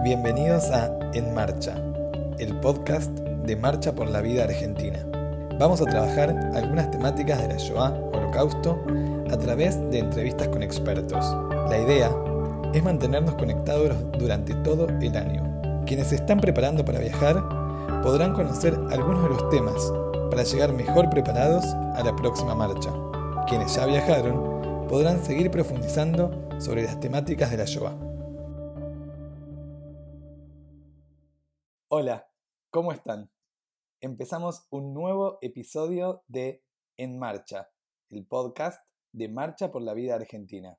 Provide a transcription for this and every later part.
Bienvenidos a En Marcha, el podcast de Marcha por la Vida Argentina. Vamos a trabajar algunas temáticas de la Shoah, Holocausto, a través de entrevistas con expertos. La idea es mantenernos conectados durante todo el año. Quienes se están preparando para viajar podrán conocer algunos de los temas para llegar mejor preparados a la próxima marcha. Quienes ya viajaron podrán seguir profundizando sobre las temáticas de la Shoah. Hola, ¿cómo están? Empezamos un nuevo episodio de En Marcha, el podcast de Marcha por la Vida Argentina.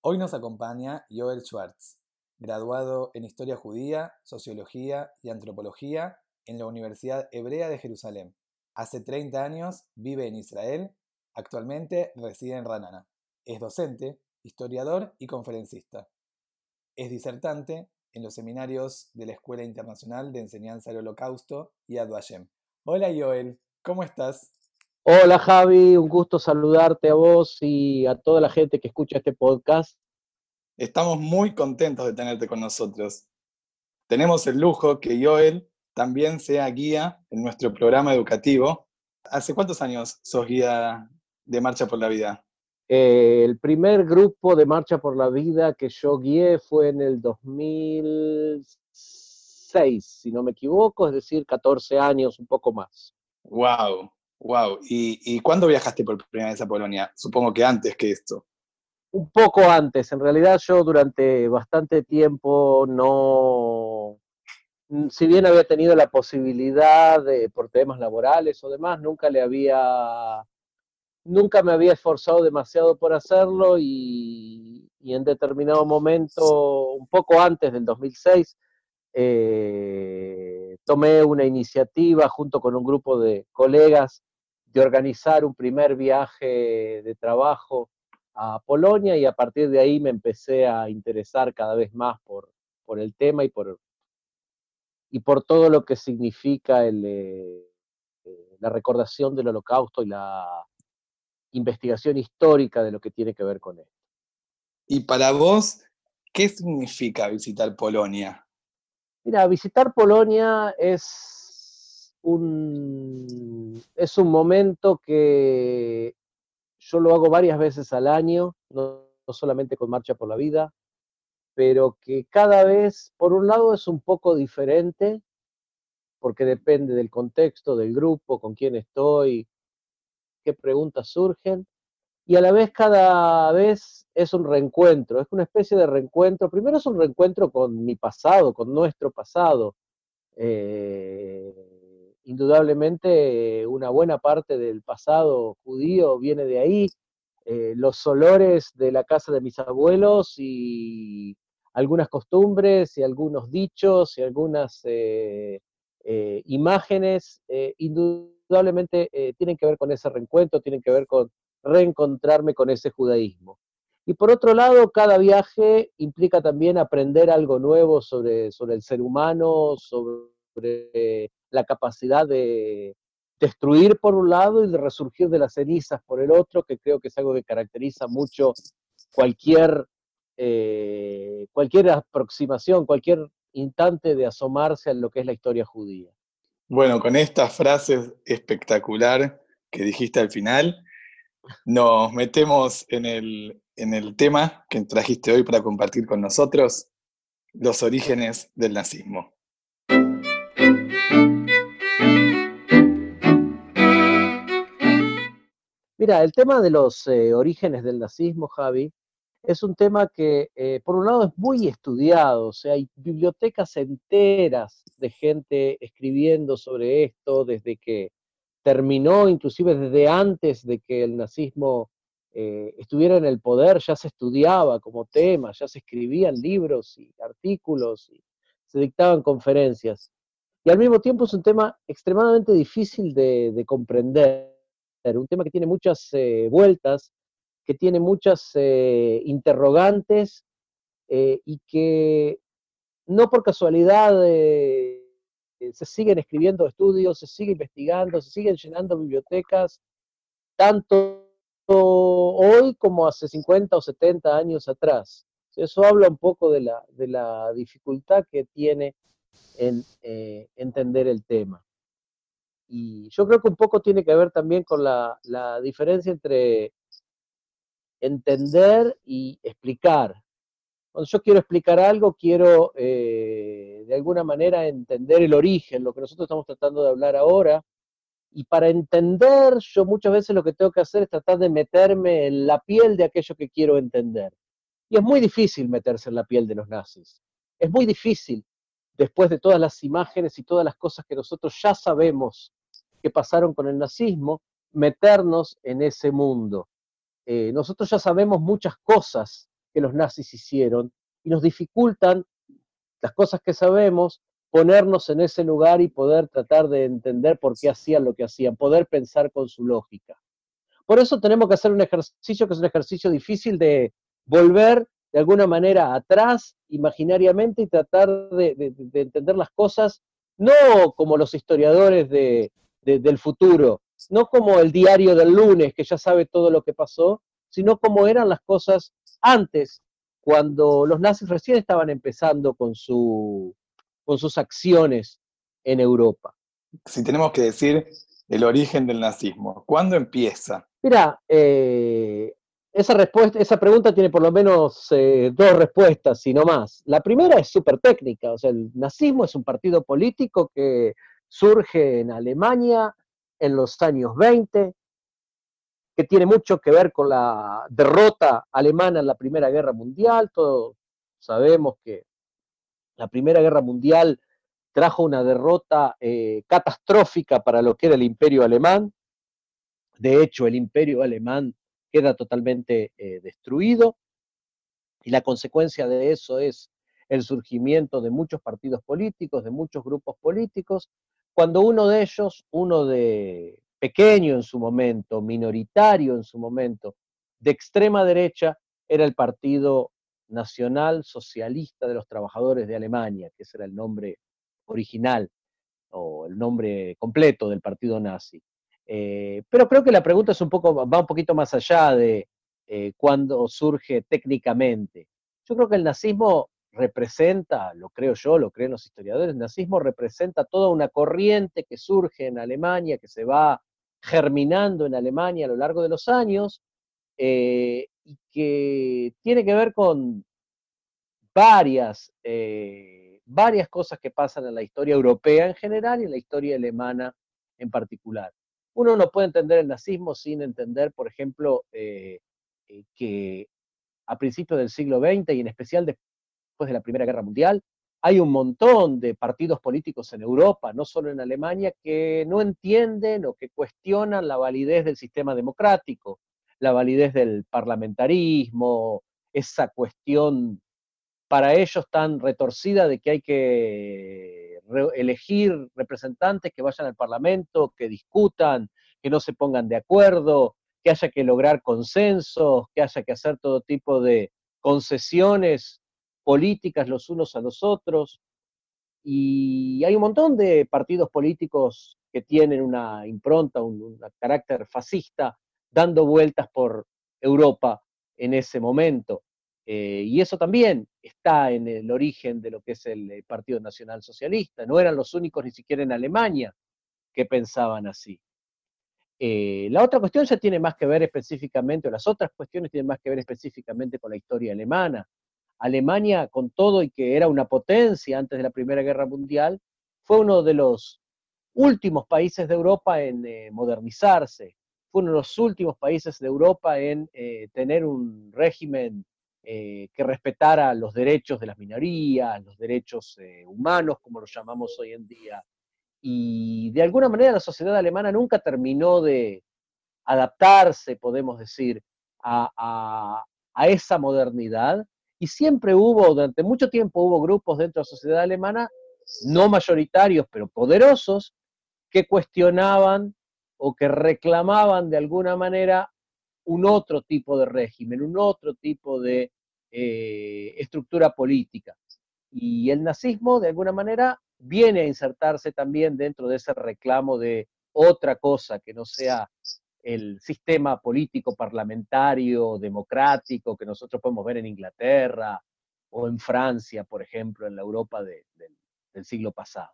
Hoy nos acompaña Joel Schwartz, graduado en Historia Judía, Sociología y Antropología en la Universidad Hebrea de Jerusalén. Hace 30 años vive en Israel, actualmente reside en Ranana. Es docente, historiador y conferencista. Es disertante en los seminarios de la Escuela Internacional de Enseñanza del Holocausto y Ad Hola Joel, ¿cómo estás? Hola Javi, un gusto saludarte a vos y a toda la gente que escucha este podcast. Estamos muy contentos de tenerte con nosotros. Tenemos el lujo que Joel también sea guía en nuestro programa educativo. ¿Hace cuántos años sos guía de Marcha por la Vida? Eh, el primer grupo de Marcha por la Vida que yo guié fue en el 2006, si no me equivoco, es decir, 14 años, un poco más. ¡Wow! ¡Wow! ¿Y, ¿Y cuándo viajaste por primera vez a Polonia? Supongo que antes que esto. Un poco antes. En realidad yo durante bastante tiempo no, si bien había tenido la posibilidad de, por temas laborales o demás, nunca le había nunca me había esforzado demasiado por hacerlo y, en determinado momento, un poco antes del 2006, eh, tomé una iniciativa junto con un grupo de colegas de organizar un primer viaje de trabajo a Polonia y a partir de ahí me empecé a interesar cada vez más por, por el tema y por, y por todo lo que significa el, eh, la recordación del holocausto y la investigación histórica de lo que tiene que ver con esto. Y para vos, ¿qué significa visitar Polonia? Mira, visitar Polonia es un, es un momento que yo lo hago varias veces al año, no, no solamente con Marcha por la Vida, pero que cada vez, por un lado, es un poco diferente, porque depende del contexto, del grupo, con quién estoy, qué preguntas surgen, y a la vez cada vez es un reencuentro, es una especie de reencuentro. Primero es un reencuentro con mi pasado, con nuestro pasado. Eh, indudablemente una buena parte del pasado judío viene de ahí. Eh, los olores de la casa de mis abuelos y algunas costumbres y algunos dichos y algunas eh, imágenes, indudablemente tienen que ver con ese reencuentro, tienen que ver con reencontrarme con ese judaísmo. Y por otro lado, cada viaje implica también aprender algo nuevo sobre, sobre el ser humano, sobre la capacidad de destruir por un lado y de resurgir de las cenizas por el otro, que creo que es algo que caracteriza mucho cualquier, eh, cualquier aproximación, cualquier instante de asomarse a lo que es la historia judía. Bueno, con esta frase espectacular que dijiste al final, nos metemos en el, en el tema que trajiste hoy para compartir con nosotros, los orígenes del nazismo. Mira, el tema de los eh, orígenes del nazismo, Javi, es un tema que, eh, por un lado, es muy estudiado, o sea, hay bibliotecas enteras de gente escribiendo sobre esto desde que terminó inclusive desde antes de que el nazismo eh, estuviera en el poder, ya se estudiaba como tema, ya se escribían libros y artículos y se dictaban conferencias. Y al mismo tiempo es un tema extremadamente difícil de, comprender, un tema que tiene muchas eh, vueltas, que tiene muchas eh, interrogantes y que no por casualidad eh, se siguen escribiendo estudios, se sigue investigando, se siguen llenando bibliotecas, tanto hoy como hace 50 o 70 años atrás. Eso habla un poco de la, de la dificultad que tiene en eh, entender el tema. Y yo creo que un poco tiene que ver también con la, la diferencia entre entender y explicar. Cuando yo quiero explicar algo, quiero eh, de alguna manera entender el origen, lo que nosotros estamos tratando de hablar ahora, y para entender, yo muchas veces lo que tengo que hacer es tratar de meterme en la piel de aquello que quiero entender. Y es muy difícil meterse en la piel de los nazis. Es muy difícil, después de todas las imágenes y todas las cosas que nosotros ya sabemos que pasaron con el nazismo, meternos en ese mundo. Eh, nosotros ya sabemos muchas cosas que los nazis hicieron y nos dificultan las cosas que sabemos ponernos en ese lugar y poder tratar de entender por qué hacían lo que hacían, poder pensar con su lógica. Por eso tenemos que hacer un ejercicio que es un ejercicio difícil de volver de alguna manera atrás imaginariamente y tratar de, entender las cosas no como los historiadores del futuro, no como el diario del lunes que ya sabe todo lo que pasó, sino como eran las cosas antes, cuando los nazis recién estaban empezando con su, con sus acciones en Europa. Si tenemos que decir el origen del nazismo, ¿cuándo empieza? Mira, eh, esa, respuesta, esa pregunta tiene por lo menos eh, dos respuestas, y no más. La primera es súper técnica, o sea, el nazismo es un partido político que surge en Alemania en los años 20, que tiene mucho que ver con la derrota alemana en la Primera Guerra Mundial. Todos sabemos que la Primera Guerra Mundial trajo una derrota eh, catastrófica para lo que era el imperio alemán. De hecho, el imperio alemán queda totalmente eh, destruido y la consecuencia de eso es el surgimiento de muchos partidos políticos, de muchos grupos políticos, cuando uno de ellos, uno de pequeño en su momento, minoritario en su momento, de extrema derecha, era el Partido Nacional Socialista de los Trabajadores de Alemania, que ese era el nombre original o el nombre completo del partido nazi. Eh, pero creo que la pregunta es un poco, va un poquito más allá de eh, cuándo surge técnicamente. Yo creo que el nazismo representa, lo creo yo, lo creen los historiadores, el nazismo representa toda una corriente que surge en Alemania, que se va germinando en Alemania a lo largo de los años, eh, y que tiene que ver con varias, eh, varias cosas que pasan en la historia europea en general y en la historia alemana en particular. Uno no puede entender el nazismo sin entender, por ejemplo, eh, que a principios del siglo XX y en especial de la Primera Guerra Mundial, hay un montón de partidos políticos en Europa, no solo en Alemania, que no entienden o que cuestionan la validez del sistema democrático, la validez del parlamentarismo, esa cuestión para ellos tan retorcida de que hay que elegir representantes que vayan al Parlamento, que discutan, que no se pongan de acuerdo, que haya que lograr consensos, que haya que hacer todo tipo de concesiones políticas los unos a los otros. Y hay un montón de partidos políticos que tienen una impronta, un, carácter fascista, dando vueltas por Europa en ese momento. Eh, y eso también está en el origen de lo que es el Partido Nacional Socialista. No eran los únicos ni siquiera en Alemania que pensaban así. Eh, la otra cuestión ya tiene más que ver específicamente, o las otras cuestiones tienen más que ver específicamente con la historia alemana. Alemania, con todo y que era una potencia antes de la Primera Guerra Mundial, fue uno de los últimos países de Europa en modernizarse, fue uno de los últimos países de Europa en eh, tener un régimen eh, que respetara los derechos de las minorías, los derechos eh, humanos, como los llamamos hoy en día. Y de alguna manera la sociedad alemana nunca terminó de adaptarse, podemos decir, a, a esa modernidad. Y siempre hubo, durante mucho tiempo hubo grupos dentro de la sociedad alemana, no mayoritarios, pero poderosos, que cuestionaban o que reclamaban de alguna manera un otro tipo de régimen, un otro tipo de eh, estructura política. Y el nazismo, de alguna manera, viene a insertarse también dentro de ese reclamo de otra cosa que no sea el sistema político parlamentario democrático que nosotros podemos ver en Inglaterra o en Francia, por ejemplo, en la Europa del siglo pasado.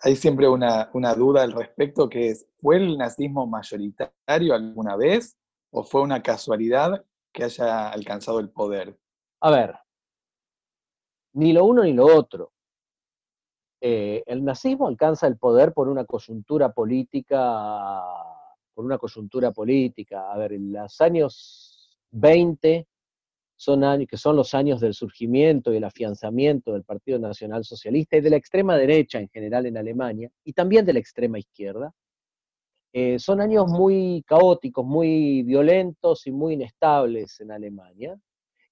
Hay siempre una, una, duda al respecto que es, ¿fue el nazismo mayoritario alguna vez o fue una casualidad que haya alcanzado el poder? A ver, ni lo uno ni lo otro. Eh, el nazismo alcanza el poder por una coyuntura política, por una coyuntura política. A ver, los años 20 son años, que son los años del surgimiento y el afianzamiento del Partido Nacional Socialista y de la extrema derecha en general en Alemania, y también de la extrema izquierda, eh, son años muy caóticos, muy violentos y muy inestables en Alemania.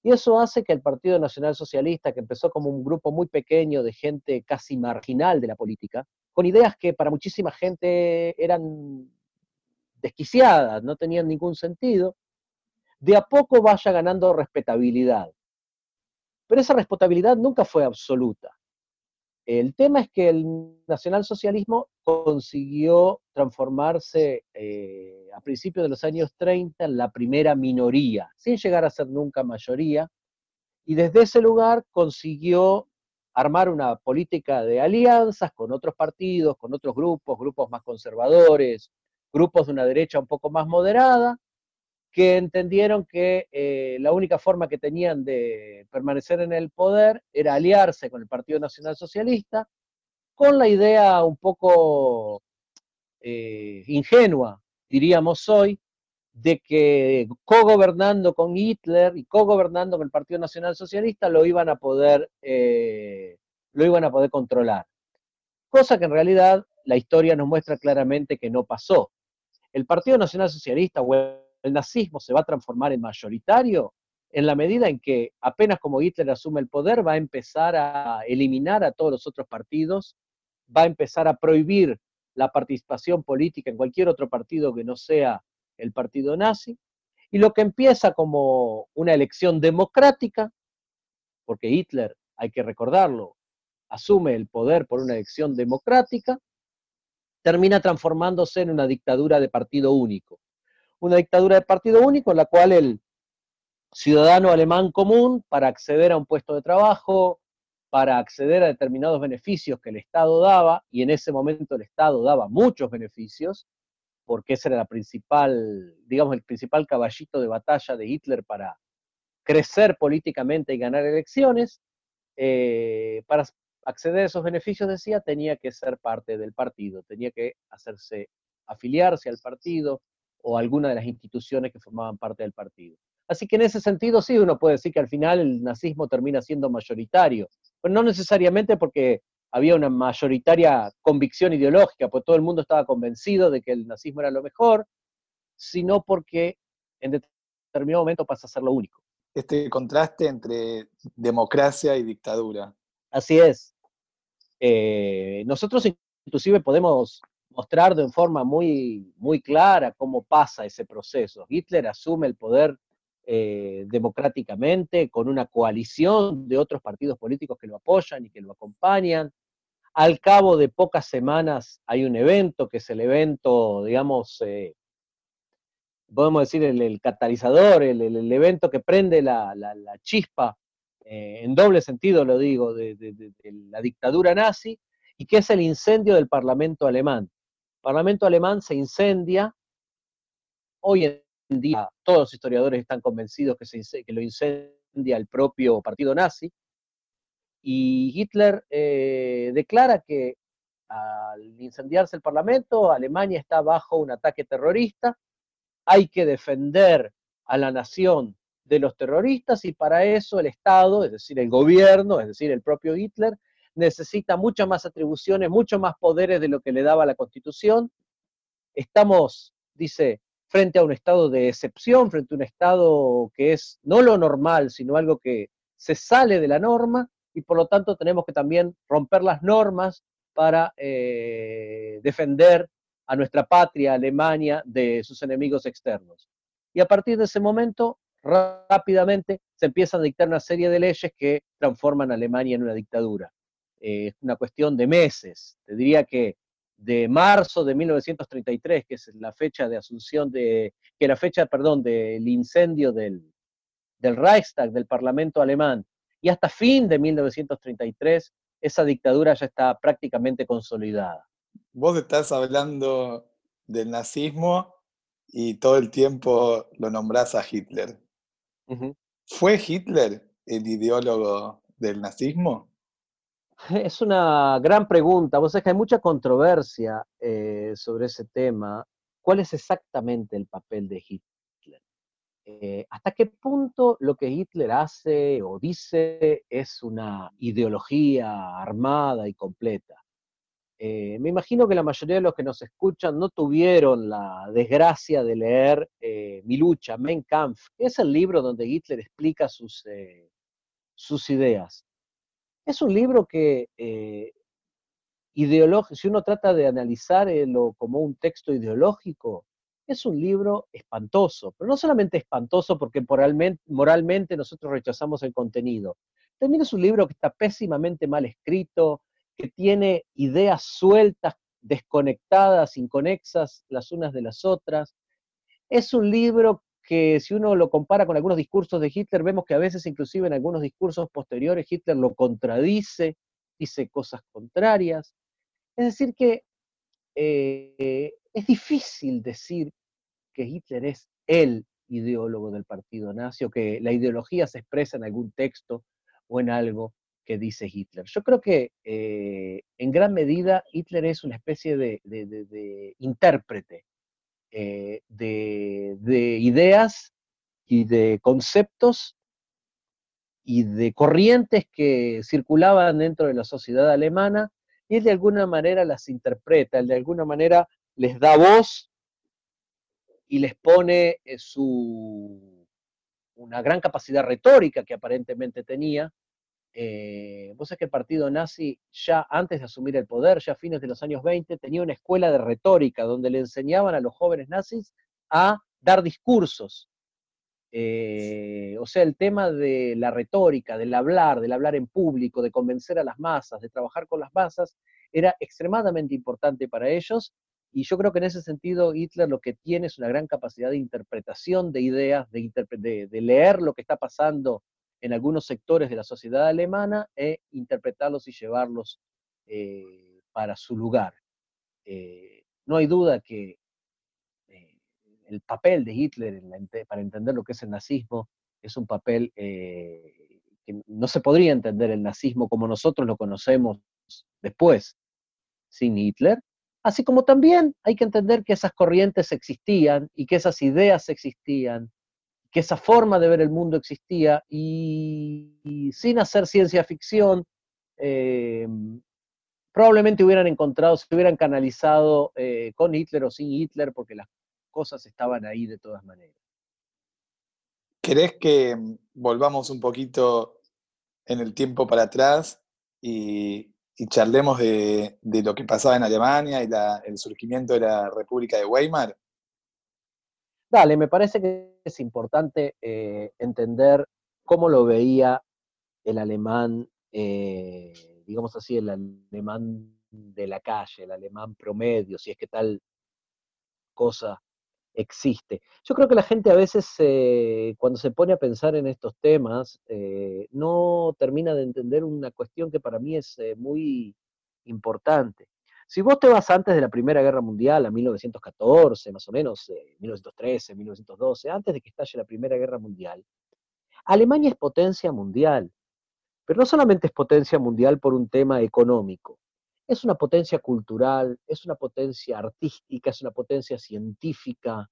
Y eso hace que el Partido Nacional Socialista, que empezó como un grupo muy pequeño de gente casi marginal de la política, con ideas que para muchísima gente eran desquiciadas, no tenían ningún sentido, de a poco vaya ganando respetabilidad. Pero esa respetabilidad nunca fue absoluta. El tema es que el nacionalsocialismo consiguió transformarse eh, a principios de los años 30 en la primera minoría, sin llegar a ser nunca mayoría, y desde ese lugar consiguió armar una política de alianzas con otros partidos, con otros grupos, grupos más conservadores, grupos de una derecha un poco más moderada, que entendieron que eh, la única forma que tenían de permanecer en el poder era aliarse con el Partido Nacional Socialista, con la idea un poco eh, ingenua, diríamos hoy, de que co-gobernando con Hitler y co-gobernando con el Partido Nacional Socialista lo iban a poder, eh, lo iban a poder controlar. Cosa que en realidad la historia nos muestra claramente que no pasó. El Partido Nacional Socialista, el nazismo se va a transformar en mayoritario en la medida en que apenas como Hitler asume el poder va a empezar a eliminar a todos los otros partidos, va a empezar a prohibir la participación política en cualquier otro partido que no sea el partido nazi, y lo que empieza como una elección democrática, porque Hitler, hay que recordarlo, asume el poder por una elección democrática, termina transformándose en una dictadura de partido único. Una dictadura de partido único en la cual el ciudadano alemán común, para acceder a un puesto de trabajo, para acceder a determinados beneficios que el Estado daba, y en ese momento el Estado daba muchos beneficios, porque ese era la principal, digamos, el principal caballito de batalla de Hitler para crecer políticamente y ganar elecciones, eh, para acceder a esos beneficios, decía, tenía que ser parte del partido, tenía que hacerse, afiliarse al partido, o alguna de las instituciones que formaban parte del partido. Así que en ese sentido sí uno puede decir que al final el nazismo termina siendo mayoritario, pero no necesariamente porque había una mayoritaria convicción ideológica, pues todo el mundo estaba convencido de que el nazismo era lo mejor, sino porque en determinado momento pasa a ser lo único. Este contraste entre democracia y dictadura. Así es. Eh, nosotros inclusive podemos mostrar de forma muy, muy clara cómo pasa ese proceso. Hitler asume el poder eh, democráticamente con una coalición de otros partidos políticos que lo apoyan y que lo acompañan. Al cabo de pocas semanas hay un evento que es el evento, digamos, eh, podemos decir el, catalizador, el, evento que prende la, chispa, eh, en doble sentido lo digo, de la dictadura nazi, y que es el incendio del Parlamento alemán. Parlamento alemán se incendia. Hoy en día todos los historiadores están convencidos que, se, que lo incendia el propio partido nazi. Y Hitler eh, declara que al incendiarse el Parlamento, Alemania está bajo un ataque terrorista, hay que defender a la nación de los terroristas y para eso el Estado, es decir, el gobierno, es decir, el propio Hitler, necesita muchas más atribuciones, muchos más poderes de lo que le daba la Constitución. Estamos, dice, frente a un estado de excepción, frente a un estado que es no lo normal, sino algo que se sale de la norma y por lo tanto tenemos que también romper las normas para eh, defender a nuestra patria, Alemania, de sus enemigos externos. Y a partir de ese momento, rápidamente se empiezan a dictar una serie de leyes que transforman a Alemania en una dictadura. Eh, es una cuestión de meses. Te diría que de marzo de 1933, que es la fecha de asunción de, que la fecha, perdón, del incendio del, del Reichstag, del Parlamento alemán, y hasta fin de 1933, esa dictadura ya está prácticamente consolidada. Vos estás hablando del nazismo y todo el tiempo lo nombrás a Hitler. ¿Fue Hitler el ideólogo del nazismo? Es una gran pregunta. Vos sabés que hay mucha controversia eh, sobre ese tema. ¿Cuál es exactamente el papel de Hitler? Eh, ¿Hasta qué punto lo que Hitler hace o dice es una ideología armada y completa? Eh, me imagino que la mayoría de los que nos escuchan no tuvieron la desgracia de leer Mi lucha, Mein Kampf, que es el libro donde Hitler explica sus, sus ideas. Es un libro que, eh, si uno trata de analizarlo como un texto ideológico, es un libro espantoso, pero no solamente espantoso porque moralmente nosotros rechazamos el contenido, también es un libro que está pésimamente mal escrito, que tiene ideas sueltas, desconectadas, inconexas las unas de las otras. Es un libro que si uno lo compara con algunos discursos de Hitler, vemos que a veces inclusive en algunos discursos posteriores Hitler lo contradice, dice cosas contrarias. Es decir, que eh, es difícil decir que Hitler es el ideólogo del partido nazi o que la ideología se expresa en algún texto o en algo que dice Hitler. Yo creo que eh, en gran medida Hitler es una especie de intérprete eh, de, ideas y de conceptos y de corrientes que circulaban dentro de la sociedad alemana, y él de alguna manera las interpreta, él de alguna manera les da voz y les pone eh, su, una gran capacidad retórica que aparentemente tenía, eh, vos sabés que el partido nazi ya antes de asumir el poder, ya a fines de los años 20, tenía una escuela de retórica donde le enseñaban a los jóvenes nazis a dar discursos. Eh, o sea, el tema de la retórica, del hablar, del hablar en público, de convencer a las masas, de trabajar con las masas, era extremadamente importante para ellos. Y yo creo que en ese sentido Hitler lo que tiene es una gran capacidad de interpretación de ideas, de, de leer lo que está pasando en algunos sectores de la sociedad alemana e interpretarlos y llevarlos eh, para su lugar. Eh, no hay duda que eh, el papel de Hitler para entender lo que es el nazismo es un papel que no se podría entender el nazismo como nosotros lo conocemos después, sin Hitler, así como también hay que entender que esas corrientes existían y que esas ideas existían que esa forma de ver el mundo existía y, sin hacer ciencia ficción, eh, probablemente hubieran encontrado, se hubieran canalizado eh, con Hitler o sin Hitler, porque las cosas estaban ahí de todas maneras. ¿Querés que volvamos un poquito en el tiempo para atrás y, charlemos de, lo que pasaba en Alemania y el surgimiento de la República de Weimar? Dale, me parece que es importante eh, entender cómo lo veía el alemán, eh, digamos así, el alemán de la calle, el alemán promedio, si es que tal cosa existe. Yo creo que la gente a veces, eh, cuando se pone a pensar en estos temas, no termina de entender una cuestión que para mí es muy importante. Si vos te vas antes de la Primera Guerra Mundial, a 1914, más o menos, 1913, 1912, antes de que estalle la Primera Guerra Mundial, Alemania es potencia mundial, pero no solamente es potencia mundial por un tema económico, es una potencia cultural, es una potencia artística, es una potencia científica.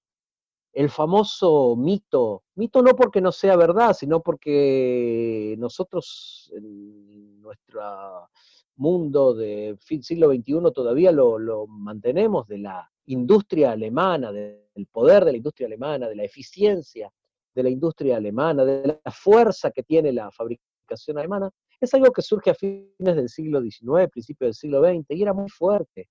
El famoso mito, mito no porque no sea verdad, sino porque nosotros en nuestra mundo de fin siglo XXI todavía lo, mantenemos de la industria alemana, del poder de la industria alemana, de la eficiencia de la industria alemana, de la fuerza que tiene la fabricación alemana, es algo que surge a fines del siglo XIX, principios del siglo XX, y era muy fuerte.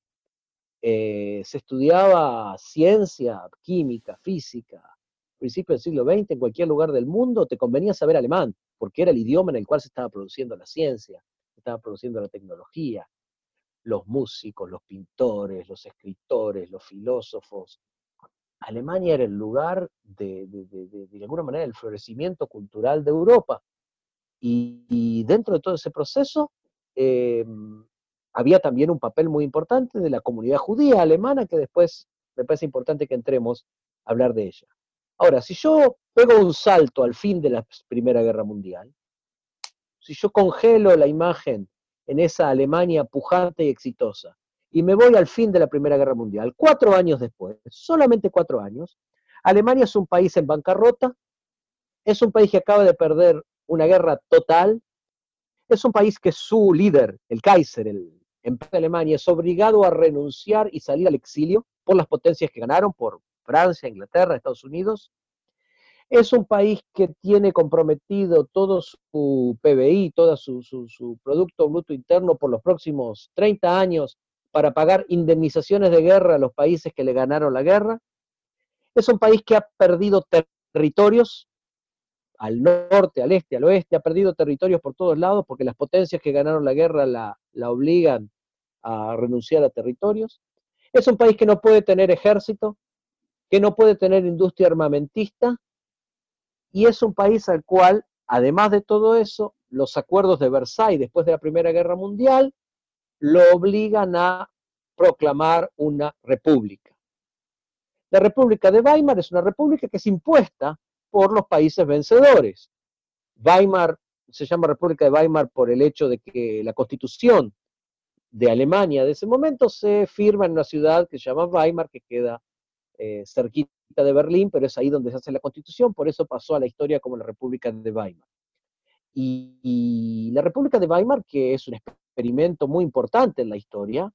Eh, se estudiaba ciencia, química, física, principios del siglo XX, en cualquier lugar del mundo, te convenía saber alemán, porque era el idioma en el cual se estaba produciendo la ciencia estaba produciendo la tecnología. los músicos, los pintores, los escritores, los filósofos. Alemania era el lugar de, de, alguna manera, el florecimiento cultural de Europa. Y, dentro de todo ese proceso em, había también un papel muy importante de la comunidad judía alemana, que después me parece importante que entremos a hablar de ella. Ahora, si yo pego un salto al fin de la Primera Guerra Mundial, si yo congelo la imagen en esa Alemania pujante y exitosa, y me voy al fin de la Primera Guerra Mundial, cuatro años después, solamente cuatro años, Alemania es un país en bancarrota, es un país que acaba de perder una guerra total, es un país que su líder, el Kaiser, el emperador de Alemania, es obligado a renunciar y salir al exilio por las potencias que ganaron, por Francia, Inglaterra, Estados Unidos, es un país que tiene comprometido todo su PBI, todo su, Producto Bruto Interno por los próximos 30 años para pagar indemnizaciones de guerra a los países que le ganaron la guerra. Es un país que ha perdido territorios al norte, al este, al oeste, ha perdido territorios por todos lados porque las potencias que ganaron la guerra la, la obligan a renunciar a territorios. Es un país que no puede tener ejército, que no puede tener industria armamentista y es un país al cual, además de todo eso, los acuerdos de Versailles después de la Primera Guerra Mundial lo obligan a proclamar una república. La República de Weimar es una república que es impuesta por los países vencedores. Weimar se llama República de Weimar por el hecho de que la constitución de Alemania de ese momento se firma en una ciudad que se llama Weimar, que queda eh, cerquita de Berlín, pero es ahí donde se hace la constitución, por eso pasó a la historia como la República de Weimar. Y, la República de Weimar, que es un experimento muy importante en la historia,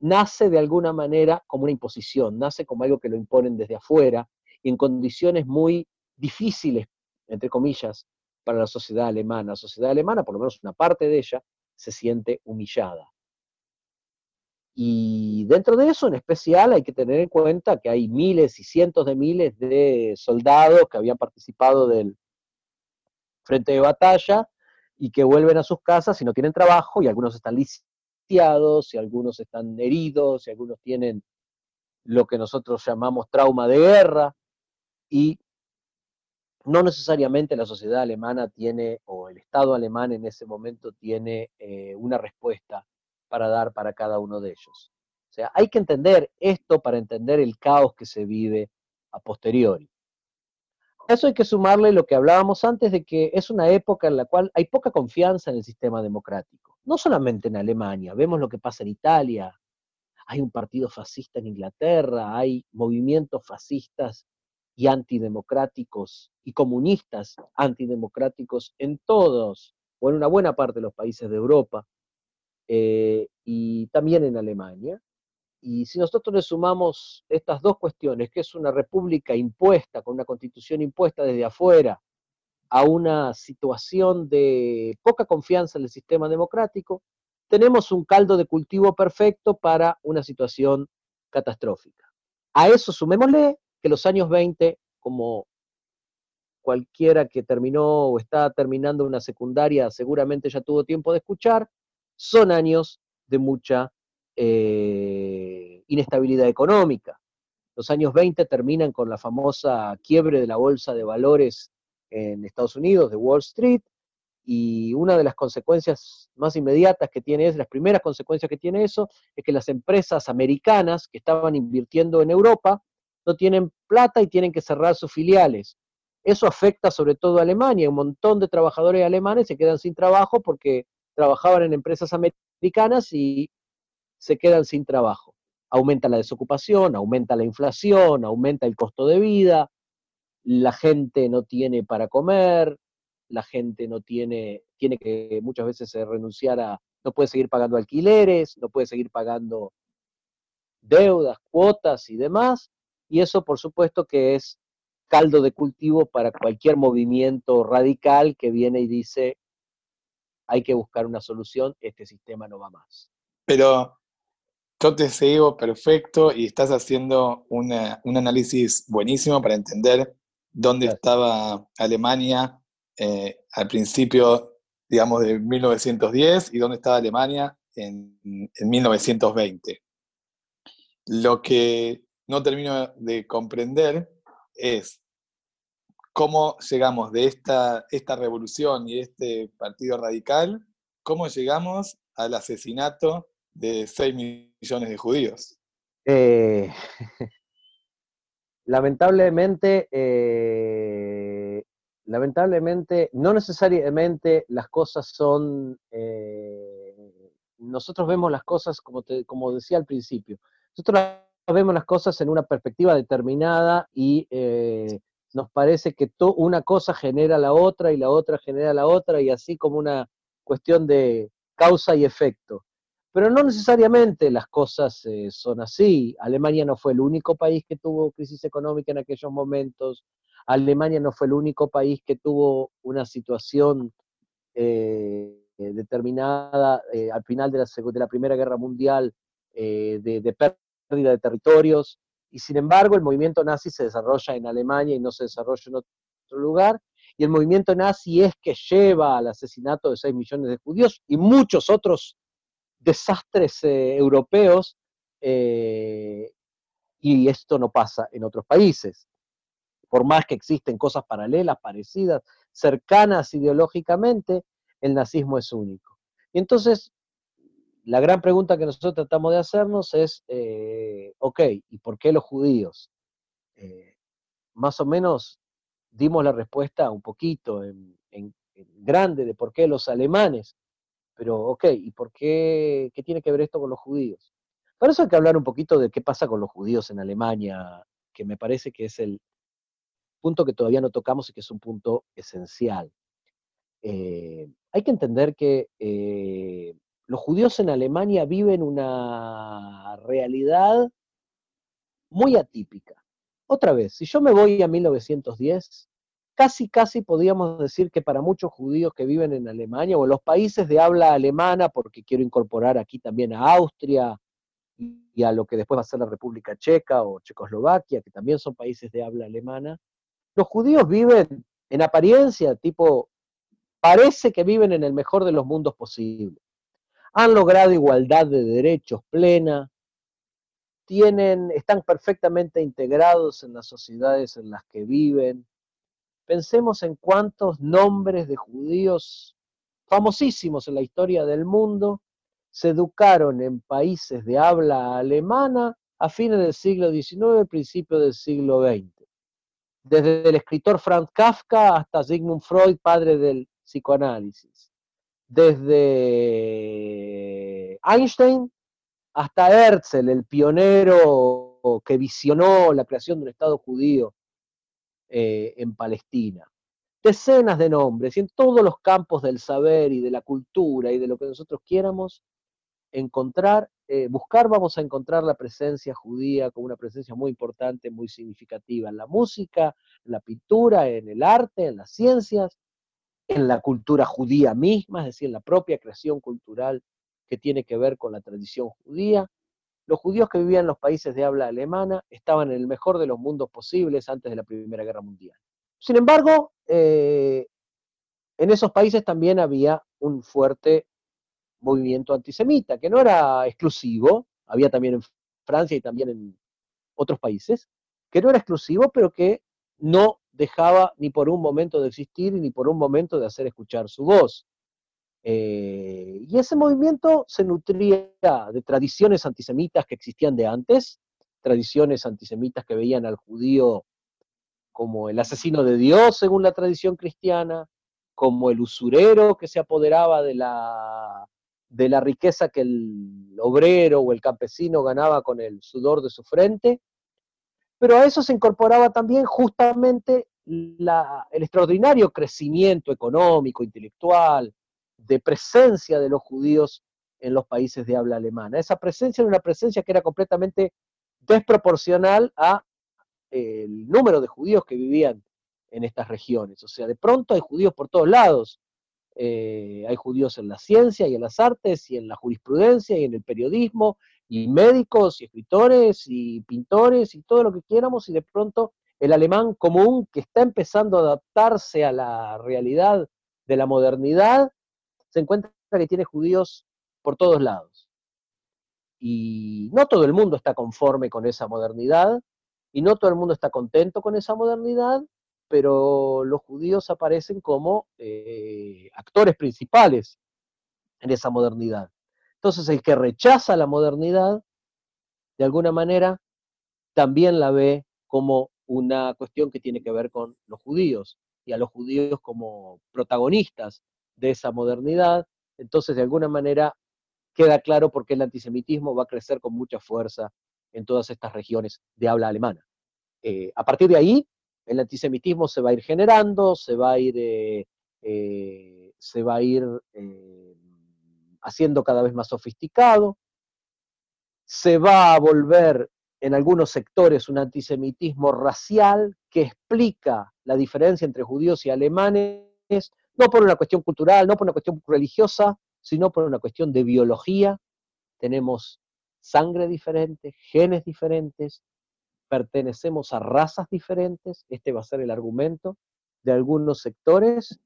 nace de alguna manera como una imposición, nace como algo que lo imponen desde afuera, en condiciones muy difíciles, entre comillas, para la sociedad alemana. La sociedad alemana, por lo menos una parte de ella, se siente humillada. Y dentro de eso, en especial, hay que tener en cuenta que hay miles y cientos de miles de soldados que habían participado del frente de batalla y que vuelven a sus casas y no tienen trabajo, y algunos están lisiados, y algunos están heridos, y algunos tienen lo que nosotros llamamos trauma de guerra, y no necesariamente la sociedad alemana tiene, o el Estado alemán en ese momento tiene eh, una respuesta para dar para cada uno de ellos. O sea, hay que entender esto para entender el caos que se vive a posteriori. A eso hay que sumarle lo que hablábamos antes de que es una época en la cual hay poca confianza en el sistema democrático. No solamente en Alemania, vemos lo que pasa en Italia, hay un partido fascista en Inglaterra, hay movimientos fascistas y antidemocráticos y comunistas antidemocráticos en todos o en una buena parte de los países de Europa. Eh, y también en Alemania. Y si nosotros le sumamos estas dos cuestiones, que es una república impuesta, con una constitución impuesta desde afuera, a una situación de poca confianza en el sistema democrático, tenemos un caldo de cultivo perfecto para una situación catastrófica. A eso sumémosle que los años 20, como cualquiera que terminó o está terminando una secundaria seguramente ya tuvo tiempo de escuchar, son años de mucha eh, inestabilidad económica. Los años 20 terminan con la famosa quiebre de la bolsa de valores en Estados Unidos, de Wall Street, y una de las consecuencias más inmediatas que tiene es, las primeras consecuencias que tiene eso, es que las empresas americanas que estaban invirtiendo en Europa no tienen plata y tienen que cerrar sus filiales. Eso afecta sobre todo a Alemania, un montón de trabajadores alemanes se quedan sin trabajo porque trabajaban en empresas americanas y se quedan sin trabajo. Aumenta la desocupación, aumenta la inflación, aumenta el costo de vida, la gente no tiene para comer, la gente no tiene, tiene que muchas veces renunciar a, no puede seguir pagando alquileres, no puede seguir pagando deudas, cuotas y demás, y eso por supuesto que es caldo de cultivo para cualquier movimiento radical que viene y dice hay que buscar una solución, este sistema no va más. Pero yo te sigo perfecto y estás haciendo un análisis buenísimo para entender dónde estaba Alemania eh, al principio, digamos, de 1910 y dónde estaba Alemania en, 1920. Lo que no termino de comprender es cómo llegamos de esta, esta revolución y este partido radical, cómo llegamos al asesinato de 6 millones de judíos. Eh, lamentablemente, eh, lamentablemente, no necesariamente las cosas son, eh, nosotros vemos las cosas como, como decía al principio, nosotros vemos las cosas en una perspectiva determinada y nos parece que una cosa genera la otra y la otra genera la otra y así como una cuestión de causa y efecto. Pero no necesariamente las cosas eh, son así. Alemania no fue el único país que tuvo crisis económica en aquellos momentos. Alemania no fue el único país que tuvo una situación eh, determinada eh, al final de la, Primera Guerra Mundial de pérdida de territorios. Y sin embargo, el movimiento nazi se desarrolla en Alemania y no se desarrolla en otro lugar. Y el movimiento nazi es que lleva al asesinato de 6 millones de judíos y muchos otros desastres eh, europeos. Eh, y esto no pasa en otros países. Por más que existen cosas paralelas, parecidas, cercanas ideológicamente, el nazismo es único. Y entonces, la gran pregunta que nosotros tratamos de hacernos es, eh, ok, ¿y por qué los judíos? Eh, más o menos dimos la respuesta un poquito en, grande de por qué los alemanes, pero ok, ¿y por qué, qué tiene que ver esto con los judíos? Para eso hay que hablar un poquito de qué pasa con los judíos en Alemania, que me parece que es el punto que todavía no tocamos y que es un punto esencial. Eh, hay que entender que los judíos en Alemania viven una realidad muy atípica. Otra vez, si yo me voy a 1910, casi, casi podríamos decir que para muchos judíos que viven en Alemania o en los países de habla alemana, porque quiero incorporar aquí también a Austria y a lo que después va a ser la República Checa o Checoslovaquia, que también son países de habla alemana, los judíos viven en apariencia, tipo, parece que viven en el mejor de los mundos posibles han logrado igualdad de derechos plena, tienen, están perfectamente integrados en las sociedades en las que viven. Pensemos en cuántos nombres de judíos famosísimos en la historia del mundo se educaron en países de habla alemana a fines del siglo XIX, principio del siglo XX. Desde el escritor Franz Kafka hasta Sigmund Freud, padre del psicoanálisis desde Einstein hasta Herzl, el pionero que visionó la creación de un Estado judío eh, en Palestina. Decenas de nombres y en todos los campos del saber y de la cultura y de lo que nosotros quieramos encontrar, eh, buscar, vamos a encontrar la presencia judía como una presencia muy importante, muy significativa en la música, en la pintura, en el arte, en las ciencias, en la cultura judía misma, es decir, en la propia creación cultural que tiene que ver con la tradición judía. Los judíos que vivían en los países de habla alemana estaban en el mejor de los mundos posibles antes de la Primera Guerra Mundial. Sin embargo, eh, en esos países también había un fuerte movimiento antisemita, que no era exclusivo, había también en Francia y también en otros países, que no era exclusivo, pero que no dejaba ni por un momento de existir ni por un momento de hacer escuchar su voz. Eh, y ese movimiento se nutría de tradiciones antisemitas que existían de antes, tradiciones antisemitas que veían al judío como el asesino de Dios según la tradición cristiana, como el usurero que se apoderaba de la, de la riqueza que el obrero o el campesino ganaba con el sudor de su frente, pero a eso se incorporaba también justamente el extraordinario crecimiento económico, intelectual, de presencia de los judíos en los países de habla alemana. Esa presencia era una presencia que era completamente desproporcional a el número de judíos que vivían en estas regiones. O sea, de pronto hay judíos por todos lados. Eh, hay judíos en la ciencia y en las artes y en la jurisprudencia y en el periodismo y médicos y escritores y pintores y todo lo que quieramos, y de pronto el alemán común que está empezando a adaptarse a la realidad de la modernidad, se encuentra que tiene judíos por todos lados. Y no todo el mundo está conforme con esa modernidad, y no todo el mundo está contento con esa modernidad, pero los judíos aparecen como eh, actores principales en esa modernidad. Entonces el que rechaza la modernidad, de alguna manera, también la ve como una cuestión que tiene que ver con los judíos y a los judíos como protagonistas de esa modernidad. Entonces, de alguna manera, queda claro por qué el antisemitismo va a crecer con mucha fuerza en todas estas regiones de habla alemana. Eh, a partir de ahí, el antisemitismo se va a ir generando, se va a ir, eh, eh, se va a ir haciendo cada vez más sofisticado, se va a volver en algunos sectores un antisemitismo racial que explica la diferencia entre judíos y alemanes, no por una cuestión cultural, no por una cuestión religiosa, sino por una cuestión de biología. Tenemos sangre diferente, genes diferentes, pertenecemos a razas diferentes, este va a ser el argumento de algunos sectores,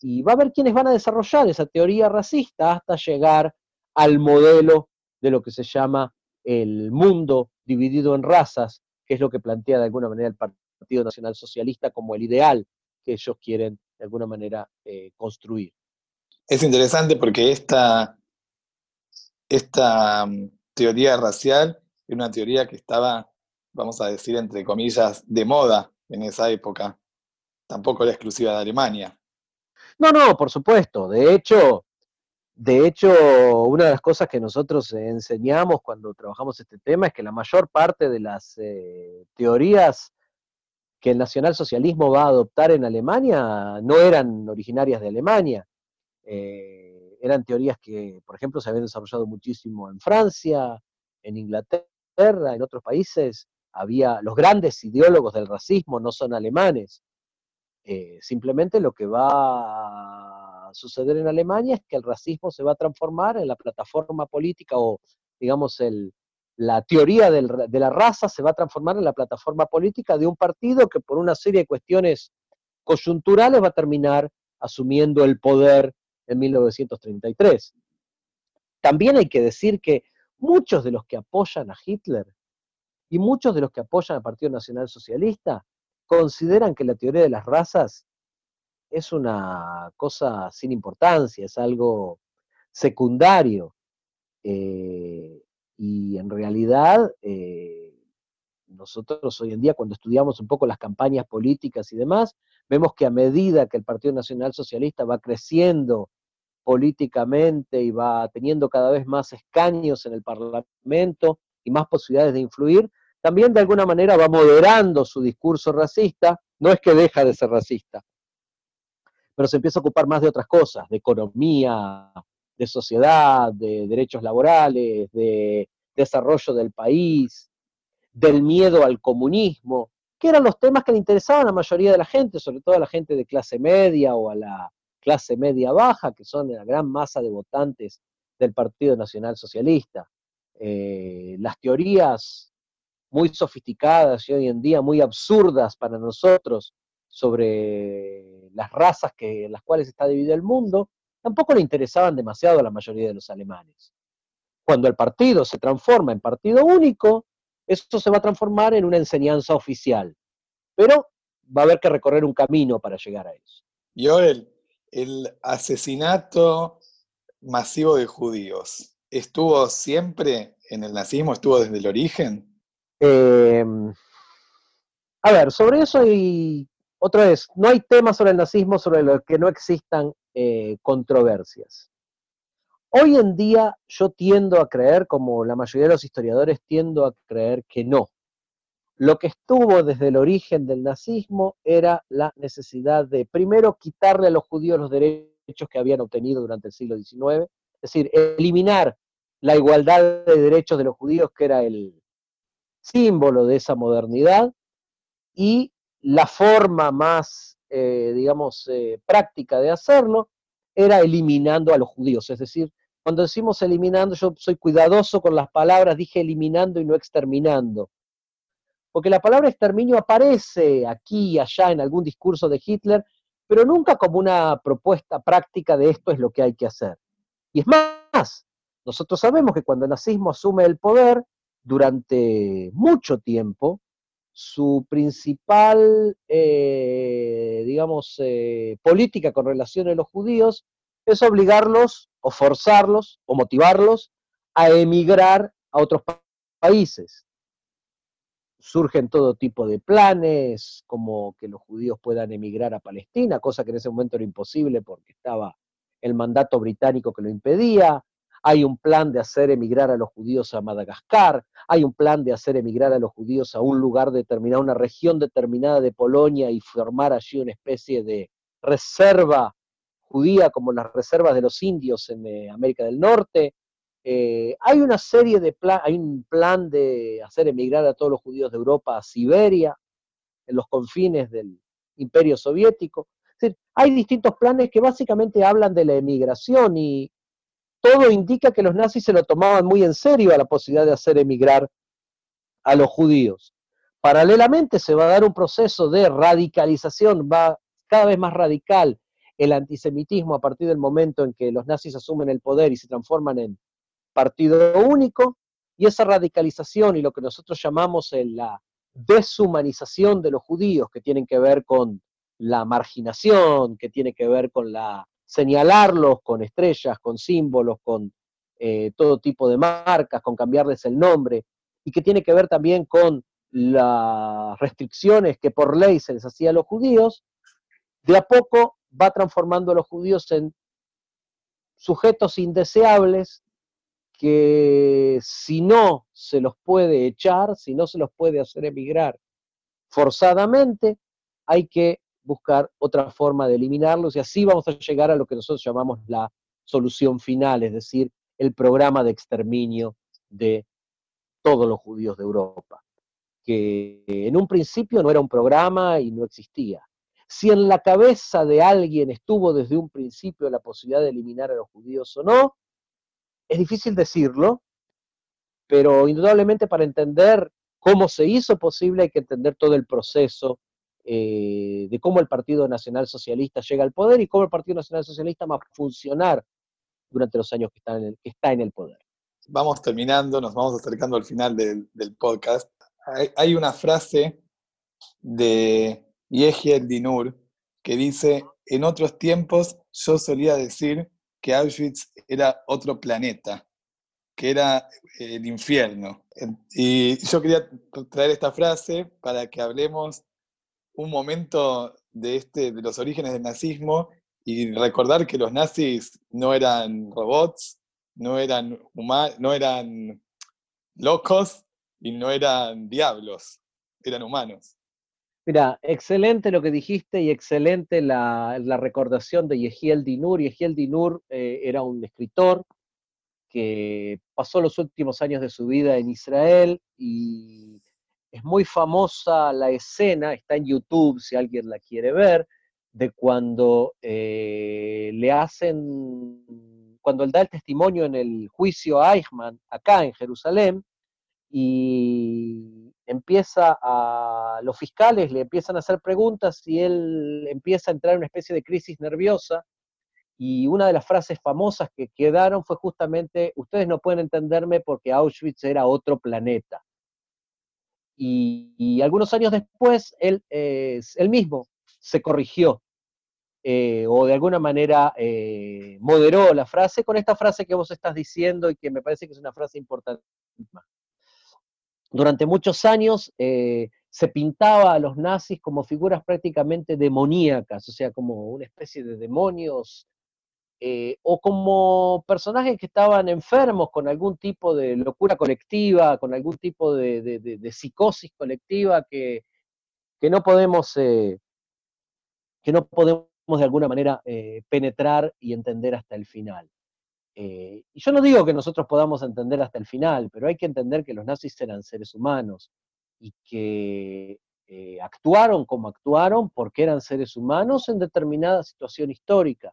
y va a haber quienes van a desarrollar esa teoría racista hasta llegar al modelo de lo que se llama el mundo dividido en razas, que es lo que plantea de alguna manera el Partido Nacional Socialista como el ideal que ellos quieren de alguna manera eh, construir. Es interesante porque esta, esta mm, teoría racial es una teoría que estaba, vamos a decir, entre comillas, de moda en esa época. Tampoco era exclusiva de Alemania. No, no, por supuesto. De hecho, de hecho, una de las cosas que nosotros enseñamos cuando trabajamos este tema es que la mayor parte de las eh, teorías que el nacionalsocialismo va a adoptar en Alemania no eran originarias de Alemania. Eh, eran teorías que, por ejemplo, se habían desarrollado muchísimo en Francia, en Inglaterra, en otros países. Había los grandes ideólogos del racismo no son alemanes. Eh, simplemente lo que va suceder en Alemania es que el racismo se va a transformar en la plataforma política o, digamos, el, la teoría de la raza se va a transformar en la plataforma política de un partido que por una serie de cuestiones coyunturales va a terminar asumiendo el poder en 1933. También hay que decir que muchos de los que apoyan a Hitler y muchos de los que apoyan al Partido Nacional Socialista consideran que la teoría de las razas es una cosa sin importancia, es algo secundario. Eh, y en realidad, eh, nosotros hoy en día, cuando estudiamos un poco las campañas políticas y demás, vemos que a medida que el Partido Nacional Socialista va creciendo políticamente y va teniendo cada vez más escaños en el Parlamento y más posibilidades de influir, también de alguna manera va moderando su discurso racista, no es que deja de ser racista, pero se empieza a ocupar más de otras cosas, de economía, de sociedad, de derechos laborales, de desarrollo del país, del miedo al comunismo, que eran los temas que le interesaban a la mayoría de la gente, sobre todo a la gente de clase media o a la clase media baja, que son la gran masa de votantes del Partido Nacional Socialista. Eh, las teorías muy sofisticadas y hoy en día muy absurdas para nosotros sobre las razas que, en las cuales está dividido el mundo, tampoco le interesaban demasiado a la mayoría de los alemanes. Cuando el partido se transforma en partido único, eso se va a transformar en una enseñanza oficial. Pero va a haber que recorrer un camino para llegar a eso. Joel, el asesinato masivo de judíos, ¿estuvo siempre en el nazismo? ¿Estuvo desde el origen? Em, a ver, sobre eso hay otra vez, no hay temas sobre el nazismo sobre los que no existan eh, controversias. Hoy en día yo tiendo a creer, como la mayoría de los historiadores tiendo a creer que no. Lo que estuvo desde el origen del nazismo era la necesidad de, primero, quitarle a los judíos los derechos que habían obtenido durante el siglo XIX, es decir, eliminar la igualdad de derechos de los judíos, que era el símbolo de esa modernidad, y la forma más, eh, digamos, eh, práctica de hacerlo era eliminando a los judíos. Es decir, cuando decimos eliminando, yo soy cuidadoso con las palabras, dije eliminando y no exterminando. Porque la palabra exterminio aparece aquí y allá en algún discurso de Hitler, pero nunca como una propuesta práctica de esto es lo que hay que hacer. Y es más, Nosotros sabemos que cuando el nazismo asume el poder, durante mucho tiempo, su principal, eh, digamos, eh, política con relación a los judíos es obligarlos o forzarlos o motivarlos a emigrar a otros países. Surgen todo tipo de planes, como que los judíos puedan emigrar a Palestina, cosa que en ese momento era imposible porque estaba el mandato británico que lo impedía, hay un plan de hacer emigrar a los judíos a Madagascar, hay un plan de hacer emigrar a los judíos a un lugar determinado, una región determinada de Polonia y formar allí una especie de reserva judía como las reservas de los indios en eh, América del Norte. Eh, hay una serie de planes, hay un plan de hacer emigrar a todos los judíos de Europa a Siberia, en los confines del imperio soviético. Hay distintos planes que básicamente hablan de la emigración y, todo indica que los nazis se lo tomaban muy en serio a la posibilidad de hacer emigrar a los judíos. Paralelamente se va a dar un proceso de radicalización, va cada vez más radical el antisemitismo a partir del momento en que los nazis asumen el poder y se transforman en partido único, y esa radicalización y lo que nosotros llamamos la deshumanización de los judíos, que tienen que ver con la marginación, que tiene que ver con la señalarlos con estrellas, con símbolos, con eh, todo tipo de marcas, con cambiarles el nombre, y que tiene que ver también con las restricciones que por ley se les hacía a los judíos, de a poco va transformando a los judíos en sujetos indeseables que si no se los puede echar, si no se los puede hacer emigrar forzadamente, hay que buscar otra forma de eliminarlos y así vamos a llegar a lo que nosotros llamamos la solución final, es decir, el programa de exterminio de todos los judíos de Europa, que en un principio no era un programa y no existía. Si en la cabeza de alguien estuvo desde un principio la posibilidad de eliminar a los judíos o no, es difícil decirlo, pero indudablemente para entender cómo se hizo posible hay que entender todo el proceso eh, de cómo el Partido Nacional Socialista llega al poder y cómo el Partido Nacional Socialista va a funcionar durante los años que está en el, está en el poder. Vamos terminando, nos vamos acercando al final del, podcast. Hay, una frase de Yehiel Dinur que dice, en otros tiempos yo solía decir que Auschwitz era otro planeta, que era el infierno. Y yo quería traer esta frase para que hablemos un momento de, este, de los orígenes del nazismo y recordar que los nazis no eran robots, no eran, no eran locos y no eran diablos, eran humanos. Mira, excelente lo que dijiste y excelente la, recordación de Yehiel Dinur. Yehiel Dinur eh, era un escritor que pasó los últimos años de su vida en Israel y es muy famosa la escena, está en YouTube si alguien la quiere ver, de cuando eh, le hacen, cuando él da el testimonio en el juicio a Eichmann, acá en Jerusalén, y empieza a, los fiscales le empiezan a hacer preguntas y él empieza a entrar en una especie de crisis nerviosa, y una de las frases famosas que quedaron fue justamente, ustedes no pueden entenderme porque Auschwitz era otro planeta. Y, algunos años después él, eh, él mismo se corrigió eh, o de alguna manera eh, moderó la frase con esta frase que vos estás diciendo y que me parece que es una frase importante. Durante muchos años se pintaba a los nazis como figuras prácticamente demoníacas, o sea, como una especie de demonios eh, o como personajes que estaban enfermos con algún tipo de locura colectiva, con algún tipo de, psicosis colectiva que, no podemos, eh, que no podemos de alguna manera eh, penetrar y entender hasta el final. y yo no digo que nosotros podamos entender hasta el final, pero hay que entender que los nazis eran seres humanos y que actuaron como actuaron porque eran seres humanos en determinada situación histórica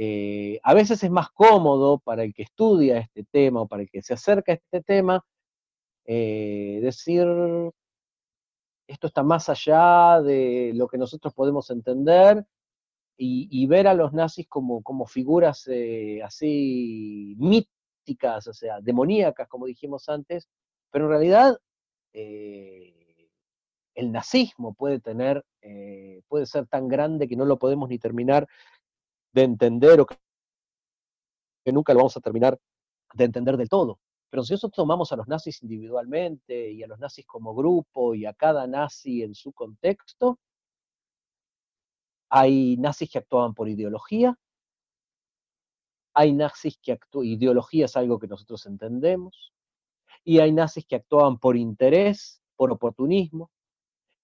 eh, a veces es más cómodo para el que estudia este tema o para el que se acerca a este tema eh, decir esto está más allá de lo que nosotros podemos entender y, ver a los nazis como, como figuras eh, así místicas, o sea, demoníacas, como dijimos antes, pero en realidad el nazismo puede tener, puede ser tan grande que no lo podemos ni terminar de entender o que nunca lo vamos a terminar de entender del todo. Pero si nosotros tomamos a los nazis individualmente y a los nazis como grupo y a cada nazi en su contexto, hay nazis que actuaban por ideología, hay nazis que actúan, ideología es algo que nosotros entendemos, y hay nazis que actuaban por interés, por oportunismo,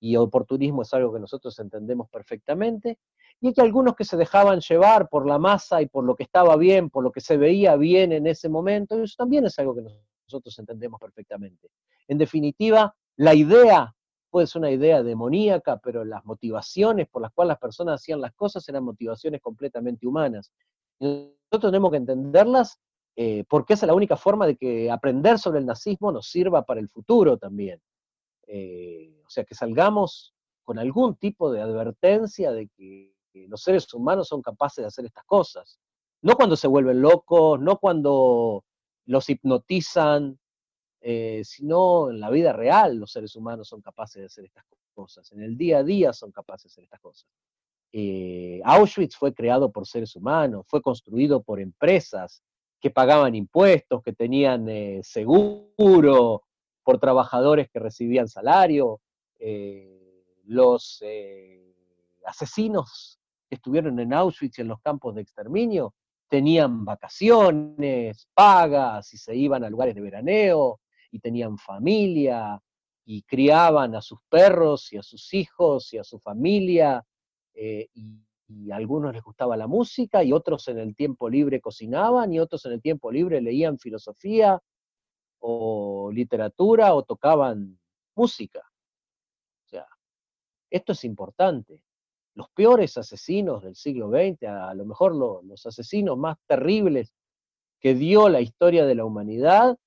y oportunismo es algo que nosotros entendemos perfectamente, y hay algunos que se dejaban llevar por la masa y por lo que estaba bien, por lo que se veía bien en ese momento, eso también es algo que nosotros entendemos perfectamente. En definitiva, la idea puede ser una idea demoníaca, pero las motivaciones por las cuales las personas hacían las cosas eran motivaciones completamente humanas. Nosotros tenemos que entenderlas eh, porque esa es la única forma de que aprender sobre el nazismo nos sirva para el futuro también. Eh, sea, que salgamos con algún tipo de advertencia de que los seres humanos son capaces de hacer estas cosas. No cuando se vuelven locos, no cuando los hipnotizan, eh, sino en la vida real los seres humanos son capaces de hacer estas cosas. En el día a día son capaces de hacer estas cosas. Eh, Auschwitz fue creado por seres humanos, fue construido por empresas que pagaban impuestos, que tenían eh, seguro, por trabajadores que recibían salario. Los asesinos que estuvieron en Auschwitz y en los campos de exterminio tenían vacaciones, pagas, y se iban a lugares de veraneo, y tenían familia, y criaban a sus perros y a sus hijos y a su familia, eh, y, a algunos les gustaba la música, y otros en el tiempo libre cocinaban, y otros en el tiempo libre leían filosofía o literatura o tocaban música. Esto es importante. Los peores asesinos del siglo XX, a lo mejor los asesinos más terribles que dio la historia de la humanidad,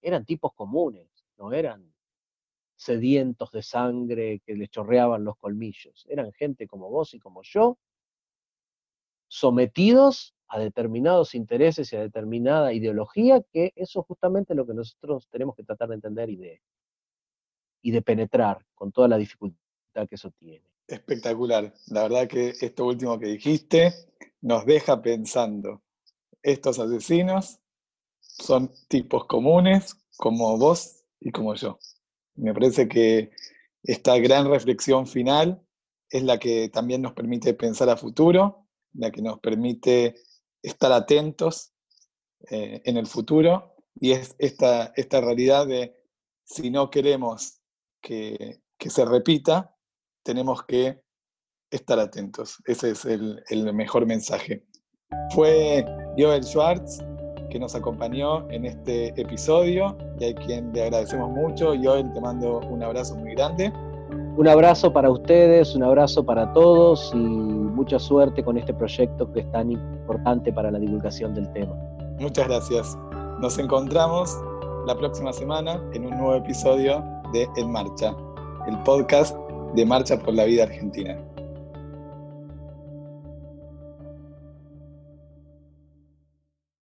eran tipos comunes, no eran sedientos de sangre que les chorreaban los colmillos, eran gente como vos y como yo, sometidos a determinados intereses y a determinada ideología, que eso es justamente lo que nosotros tenemos que tratar de entender y de, y de penetrar con toda la dificultad que eso tiene. Espectacular. La verdad que esto último que dijiste nos deja pensando. Estos asesinos son tipos comunes como vos y como yo. Me parece que esta gran reflexión final es la que también nos permite pensar a futuro, la que nos permite estar atentos eh, en el futuro y es esta, esta realidad de si no queremos que, que se repita, tenemos que estar atentos. Ese es el, mejor mensaje. Fue Joel Schwartz que nos acompañó en este episodio y a quien le agradecemos mucho. Joel, te mando un abrazo muy grande. Un abrazo para ustedes, un abrazo para todos y mucha suerte con este proyecto que es tan importante para la divulgación del tema. Muchas gracias. Nos encontramos la próxima semana en un nuevo episodio de En Marcha, el podcast de Marcha por la Vida Argentina.